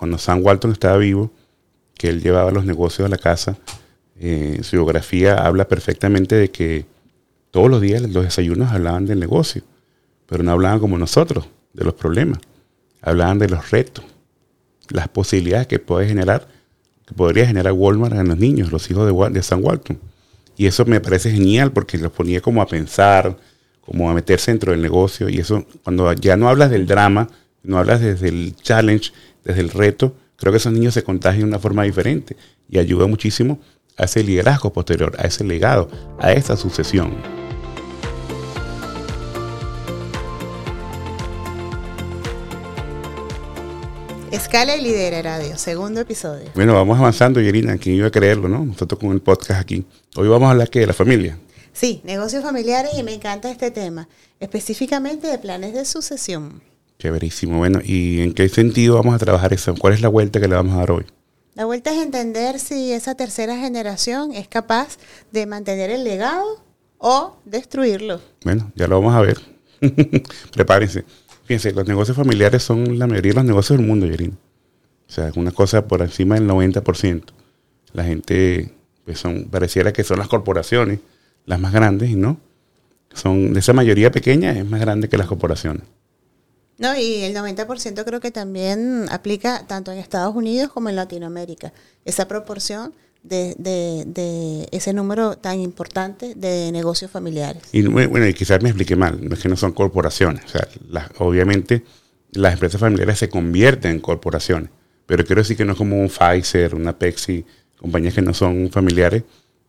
cuando Sam Walton estaba vivo, que él llevaba los negocios a la casa, eh, su biografía habla perfectamente de que todos los días los desayunos hablaban del negocio, pero no hablaban como nosotros, de los problemas. Hablaban de los retos, las posibilidades que puede generar, que podría generar Walmart en los niños, los hijos de, de Sam Walton. Y eso me parece genial porque los ponía como a pensar, como a meterse dentro del negocio. Y eso, cuando ya no hablas del drama, no hablas desde el challenge, desde el reto, creo que esos niños se contagian de una forma diferente y ayuda muchísimo a ese liderazgo posterior, a ese legado, a esa sucesión. Escala y lidera radio, segundo episodio. Bueno, vamos avanzando, Yerina, quien iba a creerlo, ¿no? Nosotros con el podcast aquí. Hoy vamos a hablar ¿qué? de la familia. Sí, negocios familiares y me encanta este tema, específicamente de planes de sucesión. Chéverísimo. Bueno, ¿y en qué sentido vamos a trabajar eso? ¿Cuál es la vuelta que le vamos a dar hoy? La vuelta es entender si esa tercera generación es capaz de mantener el legado o destruirlo. Bueno, ya lo vamos a ver. Prepárense. Fíjense, los negocios familiares son la mayoría de los negocios del mundo, Yerina. O sea, una cosa por encima del 90%. La gente, pues son, pareciera que son las corporaciones las más grandes y no. Son, de esa mayoría pequeña es más grande que las corporaciones. No, y el 90% creo que también aplica tanto en Estados Unidos como en Latinoamérica. Esa proporción de, de, ese número tan importante de negocios familiares. Y bueno, y quizás me explique mal, no es que no son corporaciones. O sea, obviamente las empresas familiares se convierten en corporaciones, pero quiero decir que no es como un Pfizer, una Pepsi, compañías que no son familiares,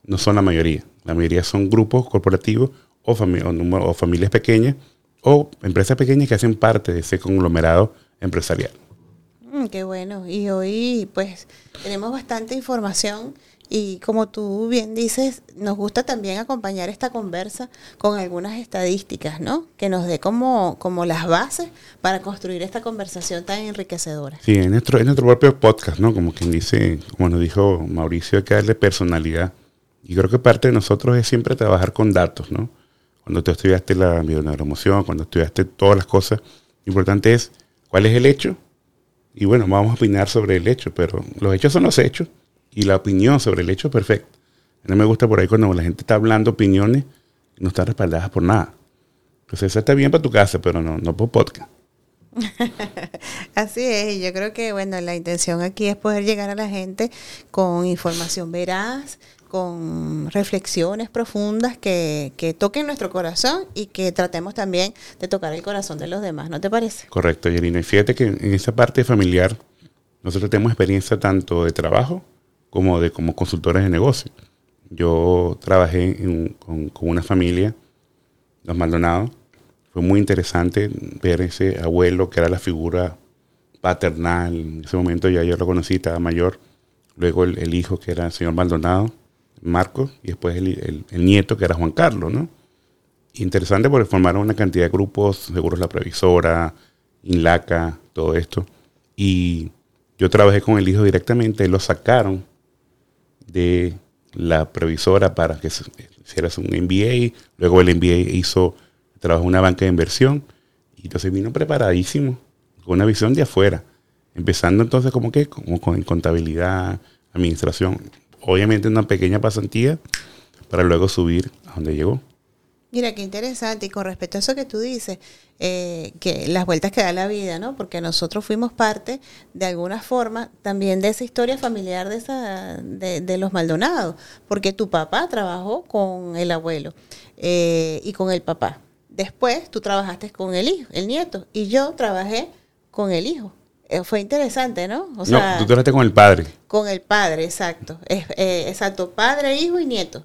no son la mayoría. La mayoría son grupos corporativos o, o familias pequeñas o empresas pequeñas que hacen parte de ese conglomerado empresarial. Mm, qué bueno. Y hoy pues tenemos bastante información y como tú bien dices, nos gusta también acompañar esta conversa con algunas estadísticas, ¿no? Que nos dé como, como las bases para construir esta conversación tan enriquecedora. Sí, en nuestro, en nuestro propio podcast, ¿no? Como quien dice, como nos dijo Mauricio, hay que darle personalidad. Y creo que parte de nosotros es siempre trabajar con datos, ¿no? Cuando tú estudiaste la bioneuromoción, cuando estudiaste todas las cosas, lo importante es cuál es el hecho. Y bueno, vamos a opinar sobre el hecho, pero los hechos son los hechos y la opinión sobre el hecho es perfecta. No me gusta por ahí cuando la gente está hablando opiniones y no están respaldadas por nada. Entonces, eso está bien para tu casa, pero no, no por podcast. Así es, y yo creo que bueno, la intención aquí es poder llegar a la gente con información veraz, con reflexiones profundas que, toquen nuestro corazón y que tratemos también de tocar el corazón de los demás, ¿no te parece? Correcto, Yerina. Y fíjate que en esa parte familiar nosotros tenemos experiencia tanto de trabajo como de como consultores de negocio. Yo trabajé con, con una familia, los Maldonados. Fue muy interesante ver ese abuelo que era la figura paternal. En ese momento ya yo lo conocí, estaba mayor. Luego el hijo que era el señor Maldonado Marcos, y después el, nieto, que era Juan Carlos, ¿no? Interesante porque formaron una cantidad de grupos, Seguros La Previsora, Inlaca, todo esto. Y yo trabajé con el hijo directamente, lo sacaron de la previsora para que hiciera un MBA, luego el MBA hizo, trabajó en una banca de inversión, y entonces vino preparadísimo, con una visión de afuera, empezando entonces como que, como con contabilidad, administración, obviamente una pequeña pasantía para luego subir a donde llegó. Mira, qué interesante. Y con respecto a eso que tú dices, eh, que las vueltas que da la vida, ¿no? Porque nosotros fuimos parte, de alguna forma, también de esa historia familiar de, esa, de, los Maldonados. Porque tu papá trabajó con el abuelo eh, y con el papá. Después tú trabajaste con el hijo, el nieto. Y yo trabajé con el hijo. Eh, fue interesante, ¿no? O sea, no, tú trabajaste con el padre. Con el padre, exacto. Es, eh, exacto, padre, hijo y nieto.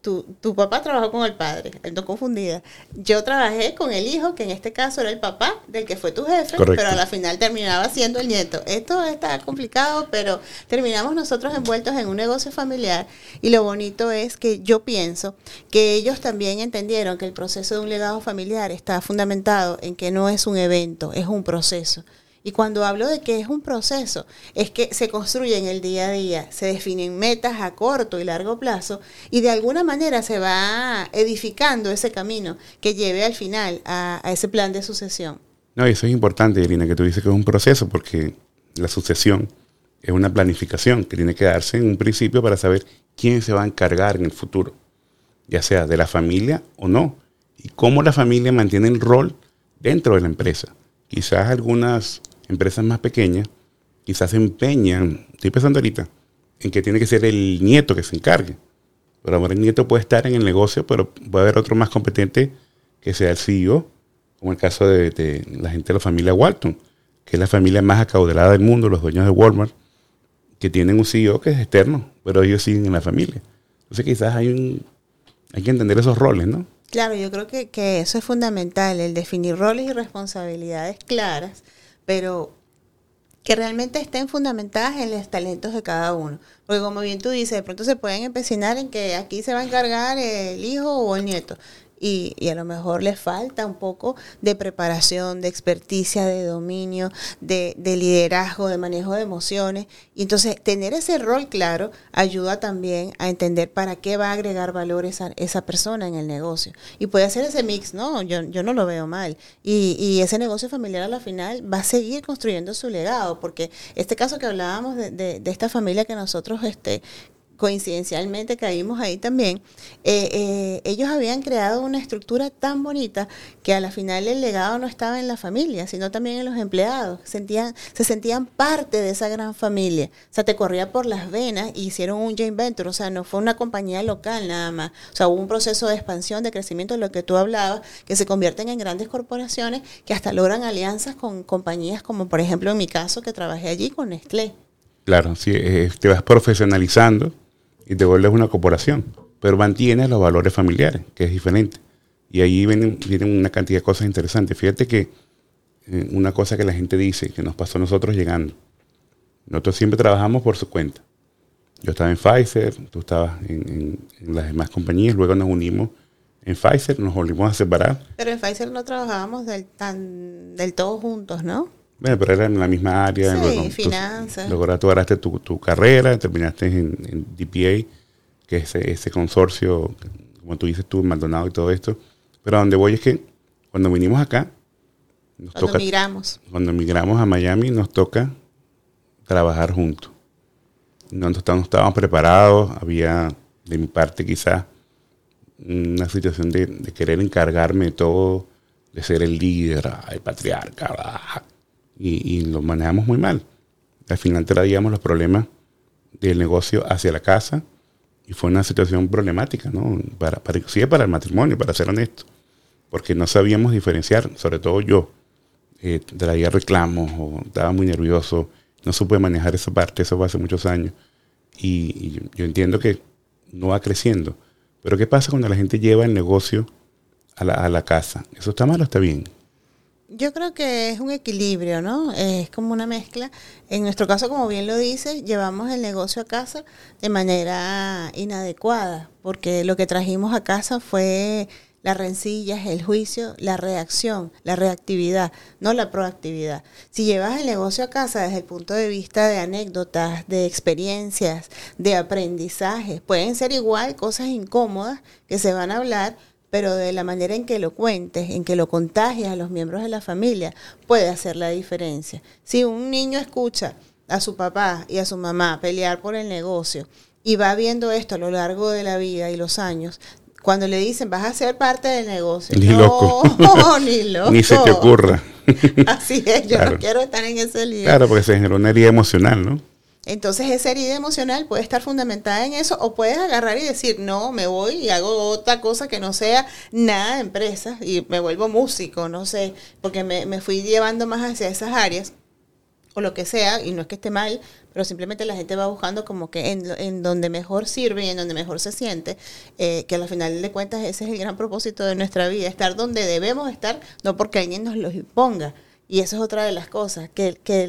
Tu, tu, papá trabajó con el padre, no confundida. Yo trabajé con el hijo, que en este caso era el papá del que fue tu jefe, pero a la final terminaba siendo el nieto. Esto está complicado, pero terminamos nosotros envueltos en un negocio familiar y lo bonito es que yo pienso que ellos también entendieron que el proceso de un legado familiar está fundamentado en que no es un evento, es un proceso. Y cuando hablo de que es un proceso, es que se construye en el día a día, se definen metas a corto y largo plazo y de alguna manera se va edificando ese camino que lleve al final a, ese plan de sucesión. No, eso es importante, Irina, que tú dices que es un proceso, porque la sucesión es una planificación que tiene que darse en un principio para saber quién se va a encargar en el futuro, ya sea de la familia o no, y cómo la familia mantiene el rol dentro de la empresa. Quizás algunas empresas más pequeñas, quizás se empeñan, estoy pensando ahorita, en que tiene que ser el nieto que se encargue. Pero ahora el nieto puede estar en el negocio, pero puede haber otro más competente que sea el CEO, como el caso de, la gente de la familia Walton, que es la familia más acaudalada del mundo, los dueños de Walmart, que tienen un CEO que es externo, pero ellos siguen en la familia. Entonces quizás hay un, hay que entender esos roles, ¿no? Claro, yo creo que, que eso es fundamental, el definir roles y responsabilidades claras, pero que realmente estén fundamentadas en los talentos de cada uno. Porque como bien tú dices, de pronto se pueden empecinar en que aquí se va a encargar el hijo o el nieto y, y, a lo mejor le falta un poco de preparación, de experticia, de dominio, de, de, liderazgo, de manejo de emociones. Y entonces tener ese rol claro ayuda también a entender para qué va a agregar valor esa, esa persona en el negocio. Y puede hacer ese mix, ¿no? Yo, yo no lo veo mal. Y, y ese negocio familiar a la final va a seguir construyendo su legado, porque este caso que hablábamos de, de, de esta familia que nosotros este, coincidencialmente caímos ahí también, eh, eh, ellos habían creado una estructura tan bonita que a la final el legado no estaba en la familia, sino también en los empleados. Sentían, se sentían parte de esa gran familia. O sea, te corría por las venas y hicieron un joint venture. O sea, no fue una compañía local nada más. O sea, hubo un proceso de expansión, de crecimiento, de lo que tú hablabas, que se convierten en grandes corporaciones que hasta logran alianzas con compañías como, por ejemplo, en mi caso, que trabajé allí con Nestlé. Claro, sí, eh, te vas profesionalizando y te vuelves una corporación, pero mantienes los valores familiares, que es diferente. Y ahí vienen, vienen una cantidad de cosas interesantes. Fíjate que eh, una cosa que la gente dice, que nos pasó a nosotros llegando, nosotros siempre trabajamos por su cuenta. Yo estaba en Pfizer, tú estabas en, las demás compañías, luego nos unimos en Pfizer, nos volvimos a separar. Pero en Pfizer no trabajábamos del, tan, del todo juntos, ¿no? Bueno, pero era en la misma área. Sí, luego, finanzas. Luego tú agarraste tu, tu, carrera, terminaste en, en DPA, que es ese, ese, consorcio, como tú dices tú, Maldonado y todo esto. Pero a donde voy es que cuando vinimos acá, nos cuando toca, migramos. Cuando migramos a Miami, nos toca trabajar juntos. No, no estábamos preparados, había de mi parte quizás una situación de, de, querer encargarme de todo, de ser el líder, el patriarca, y, y, lo manejamos muy mal. Al final traíamos los problemas del negocio hacia la casa y fue una situación problemática, ¿no? Para, para, sí, para el matrimonio, para ser honesto, porque no sabíamos diferenciar, sobre todo yo, eh, traía reclamos o estaba muy nervioso, no supe manejar esa parte, eso fue hace muchos años, y, yo entiendo que no va creciendo, pero ¿qué pasa cuando la gente lleva el negocio a la, a la casa? ¿Eso está mal o está bien? Yo creo que es un equilibrio, ¿no? Es como una mezcla. En nuestro caso, como bien lo dices, llevamos el negocio a casa de manera inadecuada, porque lo que trajimos a casa fue las rencillas, el juicio, la reacción, la reactividad, no la proactividad. Si llevas el negocio a casa desde el punto de vista de anécdotas, de experiencias, de aprendizajes, pueden ser igual cosas incómodas que se van a hablar, pero de la manera en que lo cuentes, en que lo contagias a los miembros de la familia, puede hacer la diferencia. Si un niño escucha a su papá y a su mamá pelear por el negocio y va viendo esto a lo largo de la vida y los años, cuando le dicen vas a ser parte del negocio, ni no, loco, ni loco, ni se te ocurra. Así es, yo claro. no quiero estar en ese lío. Claro, porque se generó una herida emocional, ¿no? Entonces esa herida emocional puede estar fundamentada en eso o puedes agarrar y decir, no, me voy y hago otra cosa que no sea nada de empresas y me vuelvo músico, no sé, porque me, me fui llevando más hacia esas áreas o lo que sea, y no es que esté mal, pero simplemente la gente va buscando como que en, en donde mejor sirve y en donde mejor se siente, eh, que al final de cuentas ese es el gran propósito de nuestra vida, estar donde debemos estar, no porque alguien nos lo imponga. Y eso es otra de las cosas, que, que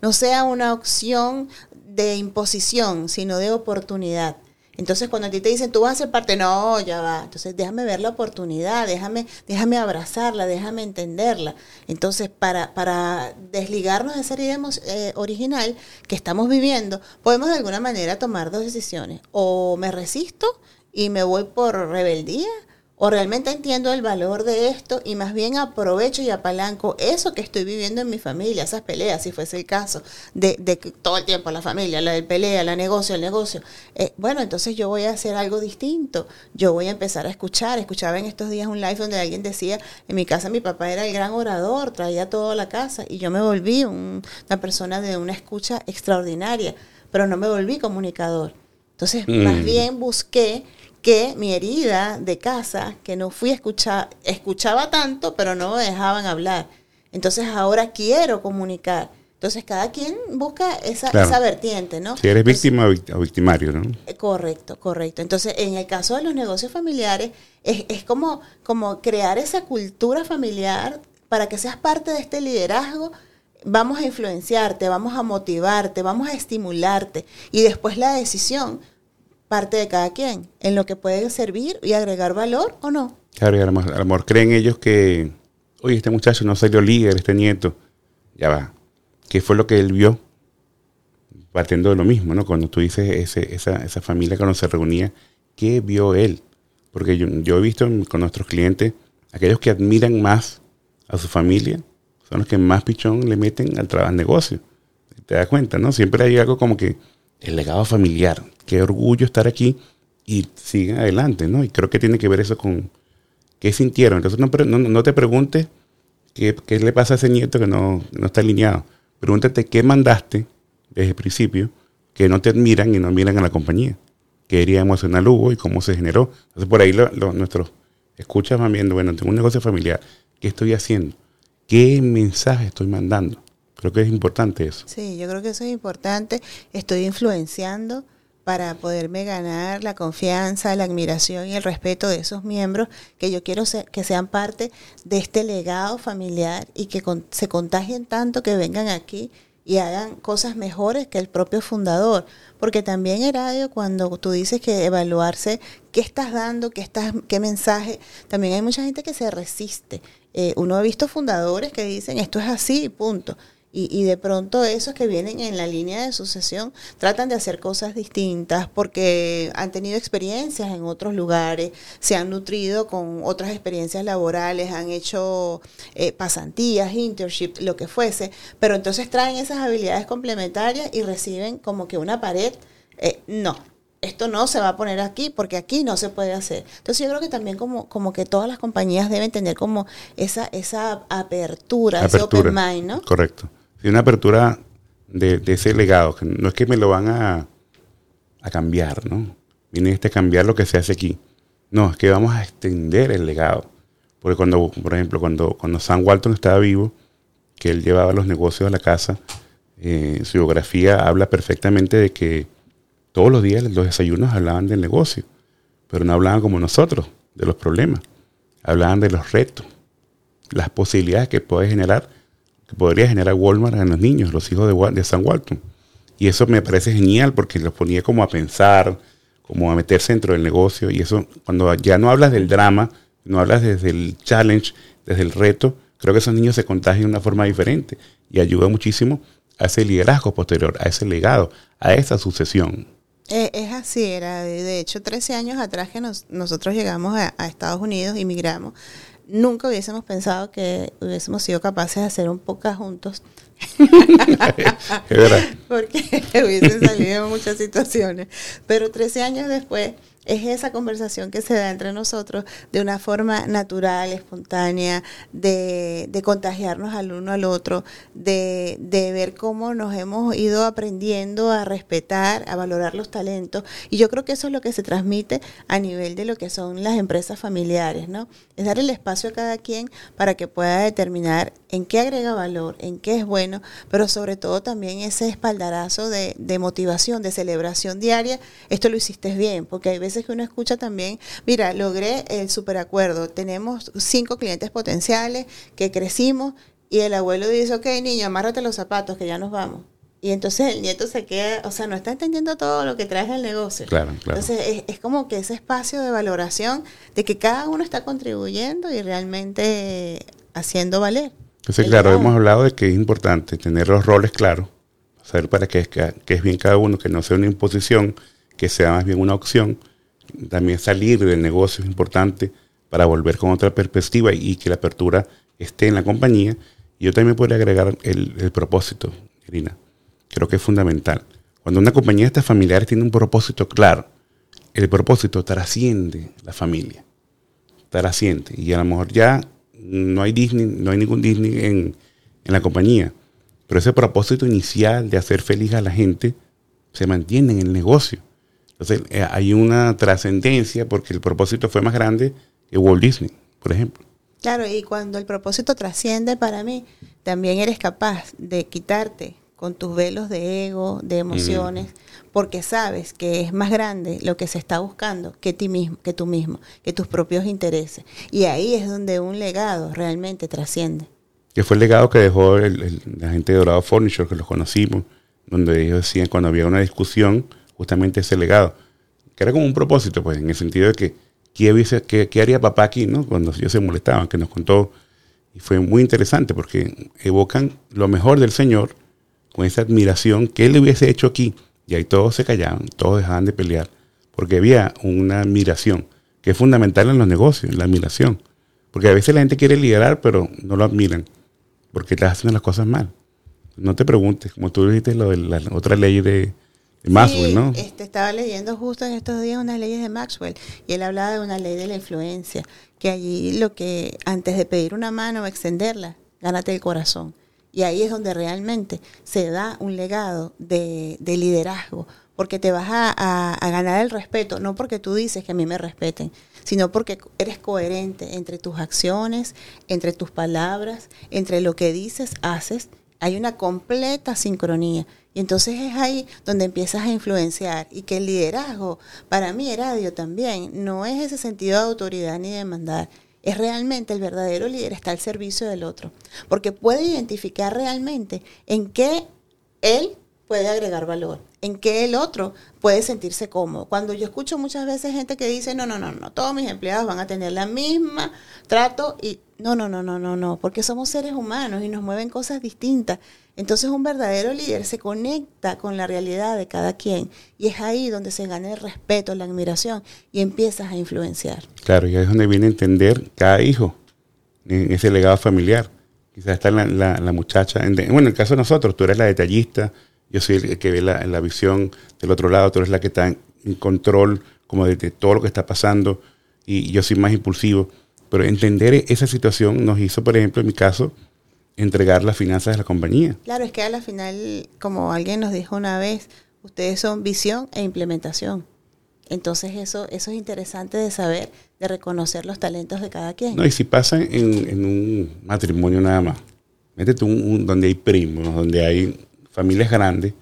no sea una opción de imposición, sino de oportunidad. Entonces, cuando a ti te dicen, tú vas a ser parte, no, ya va. Entonces, déjame ver la oportunidad, déjame, déjame abrazarla, déjame entenderla. Entonces, para, para desligarnos de esa idea eh, original que estamos viviendo, podemos de alguna manera tomar dos decisiones. O me resisto y me voy por rebeldía, o realmente entiendo el valor de esto y más bien aprovecho y apalanco eso que estoy viviendo en mi familia, esas peleas, si fuese el caso, de, de todo el tiempo la familia, la del pelea, la negocio, el negocio. Eh, bueno, entonces yo voy a hacer algo distinto, yo voy a empezar a escuchar. Escuchaba en estos días un live donde alguien decía, en mi casa mi papá era el gran orador, traía toda la casa y yo me volví una persona de una escucha extraordinaria, pero no me volví comunicador. Entonces, más mm. bien busqué que mi herida de casa, que no fui escuchar, escuchaba tanto, pero no me dejaban hablar. Entonces ahora quiero comunicar. Entonces cada quien busca esa, esa vertiente, ¿no? Si eres víctima o victimario, ¿no? Eh, correcto, correcto. Entonces en el caso de los negocios familiares es, es como, como crear esa cultura familiar para que seas parte de este liderazgo vamos a influenciarte, vamos a motivarte, vamos a estimularte y después la decisión parte de cada quien, en lo que puede servir y agregar valor o no. Claro, y a lo, mejor, creen ellos que, oye, este muchacho no salió líder, este nieto, ya va. ¿Qué fue lo que él vio? Partiendo de lo mismo, ¿no? Cuando tú dices ese, esa, esa familia cuando se reunía, ¿qué vio él? Porque yo, yo he visto con nuestros clientes, aquellos que admiran más a su familia, son los que más pichón le meten al trabajo, al negocio. Te das cuenta, ¿no? Siempre hay algo como que el legado familiar. Qué orgullo estar aquí y sigan adelante, ¿no? Y creo que tiene que ver eso con qué sintieron. Entonces no, te preguntes qué, qué, le pasa a ese nieto que no, no está alineado. Pregúntate qué mandaste desde el principio que no te admiran y no miran a la compañía. Qué herida emocional hubo y cómo se generó. Entonces por ahí nuestros escuchas van viendo, bueno, tengo un negocio familiar. ¿Qué estoy haciendo? ¿Qué mensaje estoy mandando? Creo que es importante eso. Sí, yo creo que eso es importante. Estoy influenciando para poderme ganar la confianza, la admiración y el respeto de esos miembros que yo quiero que sean parte de este legado familiar y que se contagien tanto que vengan aquí y hagan cosas mejores que el propio fundador. Porque también, Heradio, cuando tú dices que evaluarse qué estás dando, qué, estás, qué mensaje, también hay mucha gente que se resiste. Eh, uno ha visto fundadores que dicen esto es así, punto. Y, de pronto esos que vienen en la línea de sucesión tratan de hacer cosas distintas porque han tenido experiencias en otros lugares, se han nutrido con otras experiencias laborales, han hecho eh, pasantías, internship, lo que fuese, pero entonces traen esas habilidades complementarias y reciben como que una pared. Eh, no, esto no se va a poner aquí porque aquí no se puede hacer. Entonces yo creo que también como, como que todas las compañías deben tener como esa, esa apertura, ese open mind, ¿no? Correcto de una apertura de, ese legado, no es que me lo van a, cambiar, ¿no? Viene este cambiar lo que se hace aquí. No, es que vamos a extender el legado. Porque cuando, por ejemplo, cuando, cuando Sam Walton estaba vivo, que él llevaba los negocios a la casa, eh, su biografía habla perfectamente de que todos los días los desayunos hablaban del negocio, pero no hablaban como nosotros, de los problemas. Hablaban de los retos, las posibilidades que puede generar que podría generar Walmart en los niños, los hijos de, San Walton. Y eso me parece genial porque los ponía como a pensar, como a meterse dentro del negocio. Y eso, cuando ya no hablas del drama, no hablas desde el challenge, desde el reto, creo que esos niños se contagian de una forma diferente y ayuda muchísimo a ese liderazgo posterior, a ese legado, a esa sucesión. Eh, es así, era de, hecho 13 años atrás que nosotros llegamos a, a Estados Unidos, inmigramos nunca hubiésemos pensado que hubiésemos sido capaces de hacer un podcast juntos. Porque hubiesen salido muchas situaciones. Pero 13 años después es esa conversación que se da entre nosotros de una forma natural, espontánea, de, de contagiarnos al uno al otro, de, de, ver cómo nos hemos ido aprendiendo a respetar, a valorar los talentos. Y yo creo que eso es lo que se transmite a nivel de lo que son las empresas familiares, ¿no? Es dar el espacio a cada quien para que pueda determinar en qué agrega valor, en qué es bueno, pero sobre todo también ese espaldarazo de, de motivación, de celebración diaria. Esto lo hiciste bien, porque hay veces que uno escucha también, mira, logré el superacuerdo, tenemos cinco clientes potenciales que crecimos y el abuelo dice, ok, niño, amárrate los zapatos que ya nos vamos. Y entonces el nieto se queda, o sea, no está entendiendo todo lo que trae el negocio. Claro, claro. Entonces es, como que ese espacio de valoración de que cada uno está contribuyendo y realmente haciendo valer. Entonces, claro, hemos hablado de que es importante tener los roles claros, saber para qué es, qué es bien cada uno, que no sea una imposición, que sea más bien una opción también salir del negocio es importante para volver con otra perspectiva y que la apertura esté en la compañía. Yo también podría agregar el, propósito, Irina. Creo que es fundamental. Cuando una compañía de familiar tiene un propósito claro, el propósito trasciende la familia. Trasciende. Y a lo mejor ya no hay Disney, no hay ningún Disney en, en la compañía. Pero ese propósito inicial de hacer feliz a la gente se mantiene en el negocio. Entonces eh, hay una trascendencia porque el propósito fue más grande que Walt Disney, por ejemplo. Claro, y cuando el propósito trasciende para mí, también eres capaz de quitarte con tus velos de ego, de emociones, porque sabes que es más grande lo que se está buscando que ti mismo, que tú mismo, que tus propios intereses. Y ahí es donde un legado realmente trasciende. Que fue el legado que dejó la gente de Dorado Furniture, que los conocimos, donde ellos decían cuando había una discusión, justamente ese legado, que era como un propósito, pues, en el sentido de que, ¿qué, qué haría papá aquí, no? Cuando ellos se molestaban, que nos contó, y fue muy interesante porque evocan lo mejor del Señor con esa admiración que él hubiese hecho aquí. Y ahí todos se callaban, todos dejaban de pelear, porque había una admiración, que es fundamental en los negocios, la admiración. Porque a veces la gente quiere liderar, pero no lo admiran, porque estás haciendo las cosas mal. No te preguntes, como tú dijiste, lo de la otra ley de, Maxwell, ¿no? Este, estaba leyendo justo en estos días unas leyes de Maxwell y él hablaba de una ley de la influencia, que allí lo que antes de pedir una mano o extenderla, gánate el corazón. Y ahí es donde realmente se da un legado de, liderazgo, porque te vas a, ganar el respeto, no porque tú dices que a mí me respeten, sino porque eres coherente entre tus acciones, entre tus palabras, entre lo que dices, haces. Hay una completa sincronía. Y entonces es ahí donde empiezas a influenciar. Y que el liderazgo, para mí, radio también, no es ese sentido de autoridad ni de mandar, es realmente el verdadero líder, está al servicio del otro, porque puede identificar realmente en qué él puede agregar valor, en qué el otro puede sentirse cómodo. Cuando yo escucho muchas veces gente que dice, no, no, no, no, todos mis empleados van a tener la misma trato y no, no, no, no, no, no, porque somos seres humanos y nos mueven cosas distintas. Entonces un verdadero líder se conecta con la realidad de cada quien y es ahí donde se gana el respeto, la admiración y empiezas a influenciar. Claro, y ahí es donde viene a entender cada hijo en ese legado familiar. Quizás está la, la, muchacha, bueno, en el caso de nosotros, tú eres la detallista, yo soy el que ve la, la visión del otro lado, tú eres la que está en, control como de, de, todo lo que está pasando y yo soy más impulsivo. Pero entender esa situación nos hizo, por ejemplo, en mi caso, entregar las finanzas de la compañía. Claro, es que a la final, como alguien nos dijo una vez, ustedes son visión e implementación. Entonces eso, eso es interesante de saber, de reconocer los talentos de cada quien. No, y si pasa en, un matrimonio nada más, métete un, donde hay primos, donde hay familias grandes,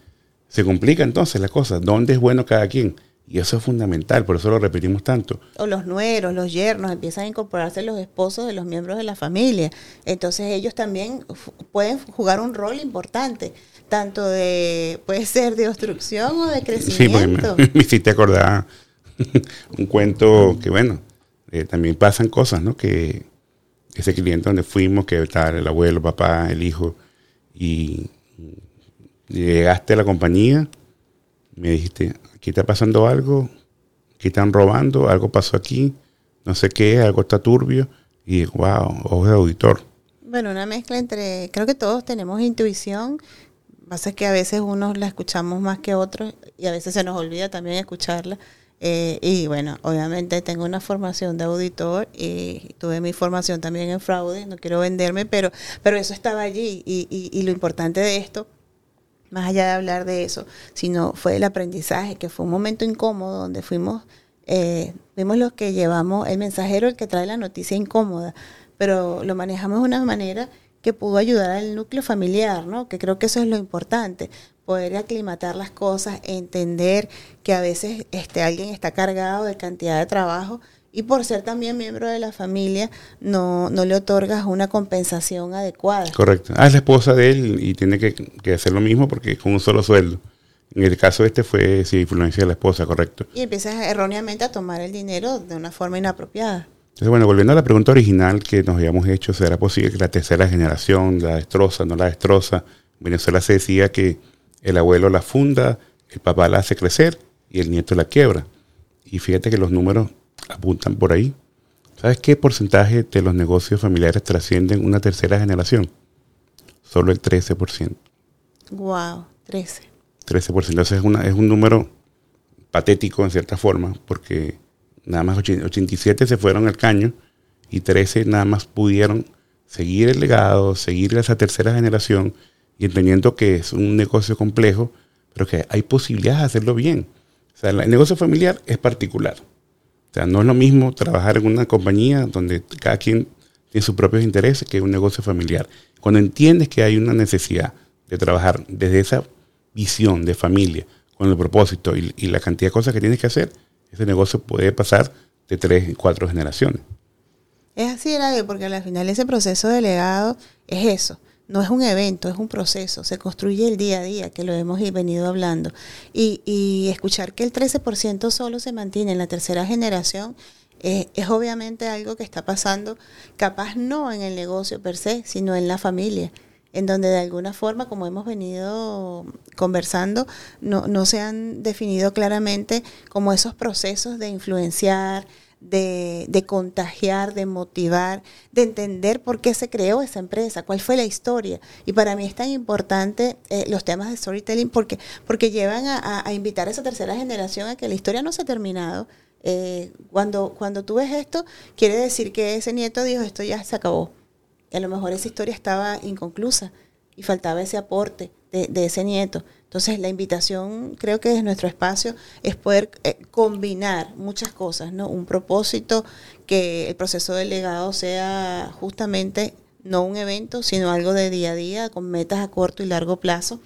se complica entonces la cosa. ¿Dónde es bueno cada quien? Y eso es fundamental, por eso lo repetimos tanto. O los nueros, los yernos, empiezan a incorporarse los esposos de los miembros de la familia. Entonces ellos también pueden jugar un rol importante, tanto de, puede ser de obstrucción o de crecimiento. Sí, me, hiciste acordar un cuento que, bueno, eh, también pasan cosas, ¿no? Que ese cliente donde fuimos, que estaba el abuelo, el papá, el hijo, y llegaste a la compañía, me dijiste, aquí está pasando algo, aquí están robando, algo pasó aquí, no sé qué, algo está turbio, y wow, ojos de auditor. Bueno, una mezcla entre, creo que todos tenemos intuición, pasa que a veces unos la escuchamos más que otros y a veces se nos olvida también escucharla. Eh, y bueno, obviamente tengo una formación de auditor y tuve mi formación también en fraude, no quiero venderme, pero, pero eso estaba allí y, y lo importante de esto más allá de hablar de eso, sino fue el aprendizaje, que fue un momento incómodo donde fuimos, eh, vimos los que llevamos, el mensajero el que trae la noticia incómoda, pero lo manejamos de una manera que pudo ayudar al núcleo familiar, ¿no? Que creo que eso es lo importante, poder aclimatar las cosas, entender que a veces este, alguien está cargado de cantidad de trabajo y por ser también miembro de la familia no, no le otorgas una compensación adecuada. Correcto. Ah, es la esposa de él y tiene que, hacer lo mismo porque es con un solo sueldo. En el caso este fue sí, influencia de la esposa, correcto. Y empiezas erróneamente a tomar el dinero de una forma inapropiada. Entonces, bueno, volviendo a la pregunta original que nos habíamos hecho, ¿será posible que la tercera generación la destroza, no la destroza? En Venezuela se decía que el abuelo la funda, el papá la hace crecer y el nieto la quiebra. Y fíjate que los números apuntan por ahí. ¿Sabes qué porcentaje de los negocios familiares trascienden una tercera generación? Solo el 13%. Wow, 13. 13%. Entonces es, una, es un número patético en cierta forma, porque nada más 87 se fueron al caño y 13 nada más pudieron seguir el legado, seguir esa tercera generación y entendiendo que es un negocio complejo, pero que hay posibilidades de hacerlo bien. O sea, el negocio familiar es particular. O sea, no es lo mismo trabajar en una compañía donde cada quien tiene sus propios intereses que un negocio familiar. Cuando entiendes que hay una necesidad de trabajar desde esa visión de familia, con el propósito y, la cantidad de cosas que tienes que hacer, ese negocio puede pasar de tres cuatro generaciones. Es así, Eladio, porque al final ese proceso de legado es eso. No es un evento, es un proceso. Se construye el día a día, que lo hemos venido hablando. Y, escuchar que el 13% solo se mantiene en la tercera generación eh, es obviamente algo que está pasando, capaz no en el negocio per se, sino en la familia en donde de alguna forma, como hemos venido conversando, no, no se han definido claramente como esos procesos de influenciar, de, de, contagiar, de motivar, de entender por qué se creó esa empresa, cuál fue la historia. Y para mí es tan importante eh, los temas de storytelling porque, porque llevan a, a, invitar a esa tercera generación a que la historia no se ha terminado. Eh, cuando, cuando tú ves esto, quiere decir que ese nieto dijo, esto ya se acabó a lo mejor esa historia estaba inconclusa y faltaba ese aporte de, ese nieto. Entonces la invitación, creo que es nuestro espacio, es poder eh, combinar muchas cosas, ¿no? Un propósito, que el proceso del legado sea justamente no un evento, sino algo de día a día, con metas a corto y largo plazo,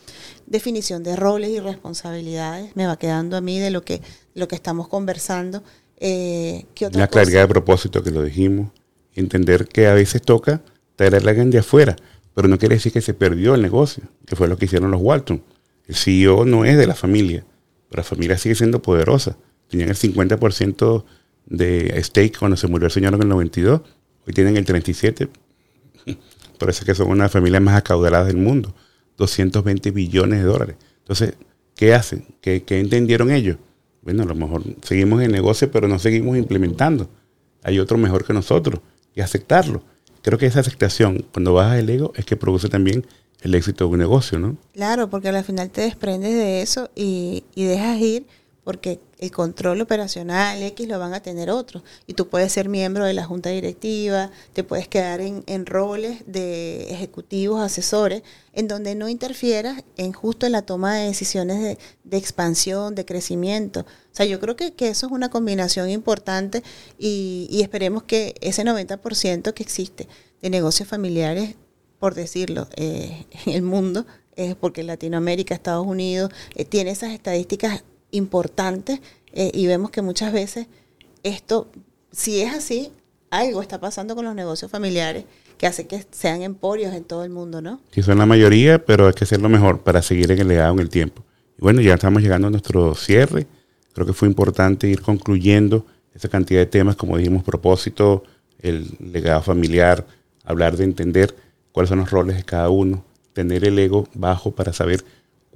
definición de roles y responsabilidades, me va quedando a mí de lo que, lo que estamos conversando. Eh, La claridad de propósito que lo dijimos, entender que a veces toca traer a alguien de afuera, pero no quiere decir que se perdió el negocio, que fue lo que hicieron los Walton. El CEO no es de la familia, pero la familia sigue siendo poderosa. Tenían el 50% de stake cuando se murió el señor en el 92, hoy tienen el 37%. Por eso es que son una de las familias más acaudaladas del mundo. 220 billones de dólares. Entonces, ¿qué hacen? ¿Qué, ¿Qué, entendieron ellos? Bueno, a lo mejor seguimos en negocio, pero no seguimos implementando. Hay otro mejor que nosotros y aceptarlo creo que esa aceptación, cuando bajas el ego, es que produce también el éxito de un negocio, ¿no? Claro, porque al final te desprendes de eso y, y dejas ir porque el control operacional X lo van a tener otros. Y tú puedes ser miembro de la junta directiva, te puedes quedar en, en, roles de ejecutivos, asesores, en donde no interfieras en justo en la toma de decisiones de, de expansión, de crecimiento. O sea, yo creo que, que eso es una combinación importante y, y esperemos que ese 90% que existe de negocios familiares, por decirlo, eh, en el mundo, es porque Latinoamérica, Estados Unidos, eh, tiene esas estadísticas importante eh, y vemos que muchas veces esto, si es así, algo está pasando con los negocios familiares que hace que sean emporios en todo el mundo, ¿no? Sí, son la mayoría, pero hay que hacerlo mejor para seguir en el legado en el tiempo. Y bueno, ya estamos llegando a nuestro cierre. Creo que fue importante ir concluyendo esa cantidad de temas, como dijimos, propósito, el legado familiar, hablar de entender cuáles son los roles de cada uno, tener el ego bajo para saber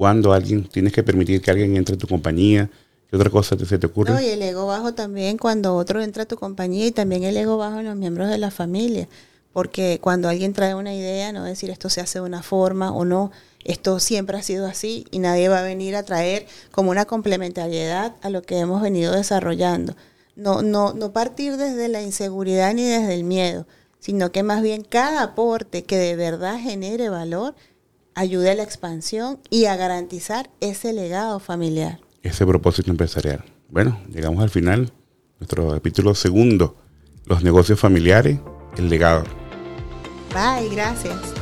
cuando alguien, tienes que permitir que alguien entre a tu compañía. ¿Qué otra cosa se te ocurre? No, y el ego bajo también cuando otro entra a tu compañía y también el ego bajo en los miembros de la familia. Porque cuando alguien trae una idea, no decir esto se hace de una forma o no, esto siempre ha sido así y nadie va a venir a traer como una complementariedad a lo que hemos venido desarrollando. No, no, no partir desde la inseguridad ni desde el miedo, sino que más bien cada aporte que de verdad genere valor ayude a la expansión y a garantizar ese legado familiar. Ese propósito empresarial. Bueno, llegamos al final, nuestro capítulo segundo, los negocios familiares, el legado. Bye, gracias.